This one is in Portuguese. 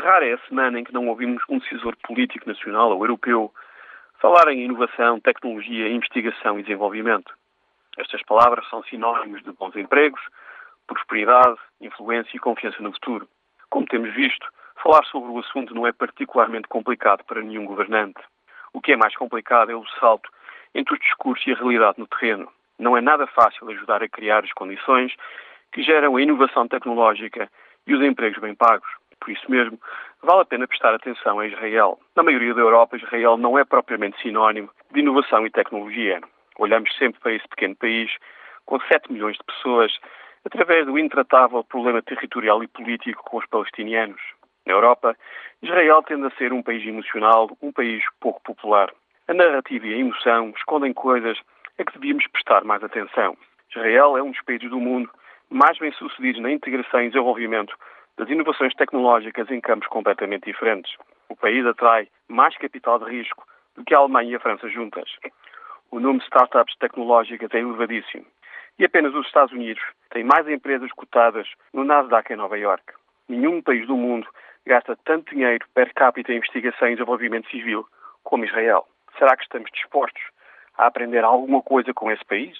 Rara é a semana em que não ouvimos um decisor político nacional ou europeu falar em inovação, tecnologia, investigação e desenvolvimento. Estas palavras são sinónimos de bons empregos, prosperidade, influência e confiança no futuro. Como temos visto, falar sobre o assunto não é particularmente complicado para nenhum governante. O que é mais complicado é o salto entre o discurso e a realidade no terreno. Não é nada fácil ajudar a criar as condições que geram a inovação tecnológica e os empregos bem pagos. Por isso mesmo, vale a pena prestar atenção a Israel. Na maioria da Europa, Israel não é propriamente sinónimo de inovação e tecnologia. Olhamos sempre para esse pequeno país, com 7 milhões de pessoas, através do intratável problema territorial e político com os palestinianos. Na Europa, Israel tende a ser um país emocional, um país pouco popular. A narrativa e a emoção escondem coisas a que devíamos prestar mais atenção. Israel é um dos países do mundo mais bem-sucedidos na integração e desenvolvimento das inovações tecnológicas em campos completamente diferentes. O país atrai mais capital de risco do que a Alemanha e a França juntas. O número de startups tecnológicas é elevadíssimo. E apenas os Estados Unidos têm mais empresas cotadas no Nasdaq em Nova York. Nenhum país do mundo gasta tanto dinheiro per capita em investigação e desenvolvimento civil como Israel. Será que estamos dispostos a aprender alguma coisa com esse país?